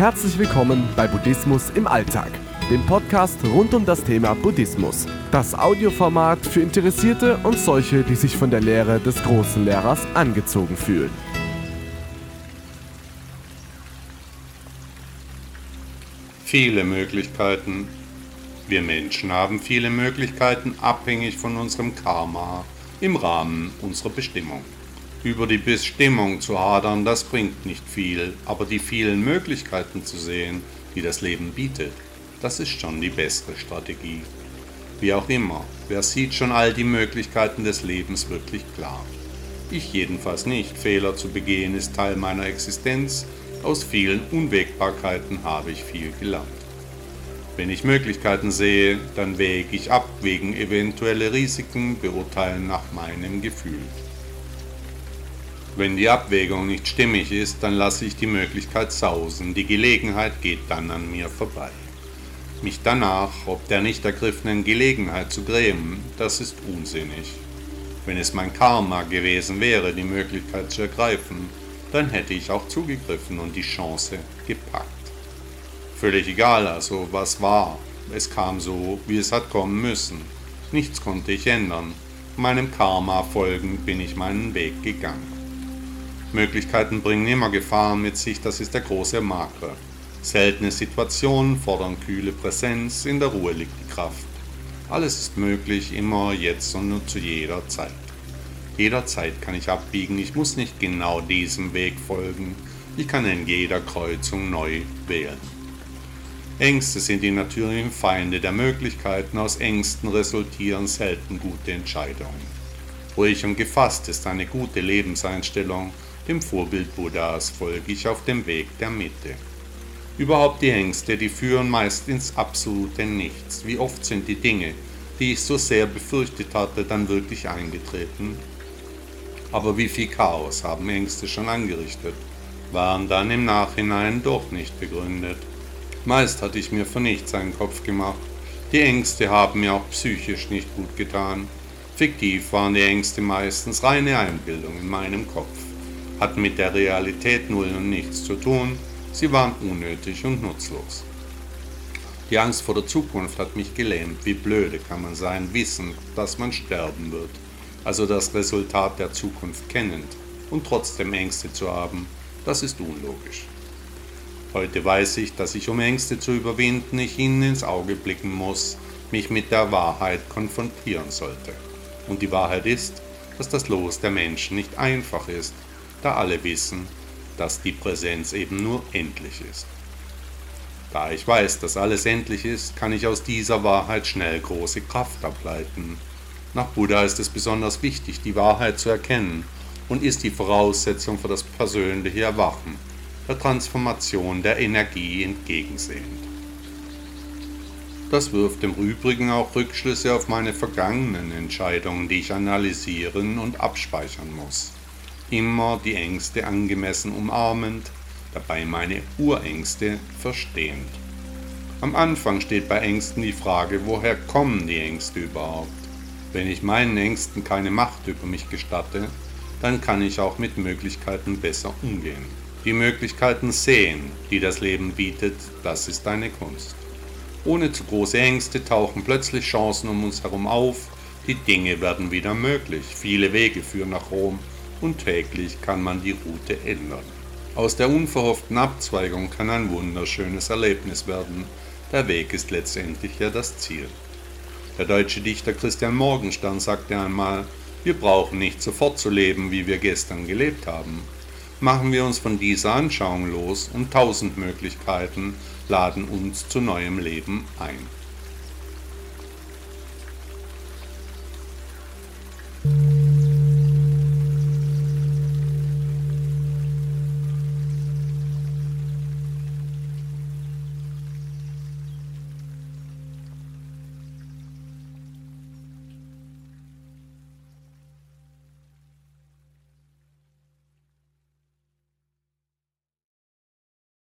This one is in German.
Herzlich willkommen bei Buddhismus im Alltag, dem Podcast rund um das Thema Buddhismus. Das Audioformat für Interessierte und solche, die sich von der Lehre des großen Lehrers angezogen fühlen. Viele Möglichkeiten. Wir Menschen haben viele Möglichkeiten abhängig von unserem Karma im Rahmen unserer Bestimmung. Über die Bestimmung zu hadern, das bringt nicht viel, aber die vielen Möglichkeiten zu sehen, die das Leben bietet, das ist schon die bessere Strategie. Wie auch immer, wer sieht schon all die Möglichkeiten des Lebens wirklich klar? Ich jedenfalls nicht. Fehler zu begehen ist Teil meiner Existenz. Aus vielen Unwägbarkeiten habe ich viel gelernt. Wenn ich Möglichkeiten sehe, dann wäge ich ab wegen eventuelle Risiken, beurteilen nach meinem Gefühl. Wenn die Abwägung nicht stimmig ist, dann lasse ich die Möglichkeit sausen, die Gelegenheit geht dann an mir vorbei. Mich danach, ob der nicht ergriffenen Gelegenheit zu grämen, das ist unsinnig. Wenn es mein Karma gewesen wäre, die Möglichkeit zu ergreifen, dann hätte ich auch zugegriffen und die Chance gepackt. Völlig egal also, was war. Es kam so, wie es hat kommen müssen. Nichts konnte ich ändern. Meinem Karma folgend bin ich meinen Weg gegangen. Möglichkeiten bringen immer Gefahren mit sich, das ist der große Makler. Seltene Situationen fordern kühle Präsenz, in der Ruhe liegt die Kraft. Alles ist möglich, immer, jetzt und nur zu jeder Zeit. Jederzeit kann ich abbiegen, ich muss nicht genau diesem Weg folgen, ich kann in jeder Kreuzung neu wählen. Ängste sind die natürlichen Feinde der Möglichkeiten, aus Ängsten resultieren selten gute Entscheidungen. Ruhig und gefasst ist eine gute Lebenseinstellung, dem Vorbild Buddhas folge ich auf dem Weg der Mitte. Überhaupt die Ängste, die führen meist ins absolute Nichts. Wie oft sind die Dinge, die ich so sehr befürchtet hatte, dann wirklich eingetreten? Aber wie viel Chaos haben Ängste schon angerichtet, waren dann im Nachhinein doch nicht begründet. Meist hatte ich mir für nichts einen Kopf gemacht. Die Ängste haben mir auch psychisch nicht gut getan. Fiktiv waren die Ängste meistens reine Einbildung in meinem Kopf hatten mit der Realität null und nichts zu tun, sie waren unnötig und nutzlos. Die Angst vor der Zukunft hat mich gelähmt. Wie blöde kann man sein, wissen, dass man sterben wird, also das Resultat der Zukunft kennend und trotzdem Ängste zu haben, das ist unlogisch. Heute weiß ich, dass ich, um Ängste zu überwinden, ich ihnen ins Auge blicken muss, mich mit der Wahrheit konfrontieren sollte. Und die Wahrheit ist, dass das Los der Menschen nicht einfach ist da alle wissen, dass die Präsenz eben nur endlich ist. Da ich weiß, dass alles endlich ist, kann ich aus dieser Wahrheit schnell große Kraft ableiten. Nach Buddha ist es besonders wichtig, die Wahrheit zu erkennen und ist die Voraussetzung für das persönliche Erwachen, der Transformation der Energie entgegensehend. Das wirft im Übrigen auch Rückschlüsse auf meine vergangenen Entscheidungen, die ich analysieren und abspeichern muss immer die Ängste angemessen umarmend, dabei meine Urängste verstehend. Am Anfang steht bei Ängsten die Frage, woher kommen die Ängste überhaupt? Wenn ich meinen Ängsten keine Macht über mich gestatte, dann kann ich auch mit Möglichkeiten besser umgehen. Die Möglichkeiten sehen, die das Leben bietet, das ist eine Kunst. Ohne zu große Ängste tauchen plötzlich Chancen um uns herum auf, die Dinge werden wieder möglich, viele Wege führen nach Rom, und täglich kann man die Route ändern. Aus der unverhofften Abzweigung kann ein wunderschönes Erlebnis werden. Der Weg ist letztendlich ja das Ziel. Der deutsche Dichter Christian Morgenstern sagte einmal, wir brauchen nicht sofort zu leben, wie wir gestern gelebt haben. Machen wir uns von dieser Anschauung los und tausend Möglichkeiten laden uns zu neuem Leben ein.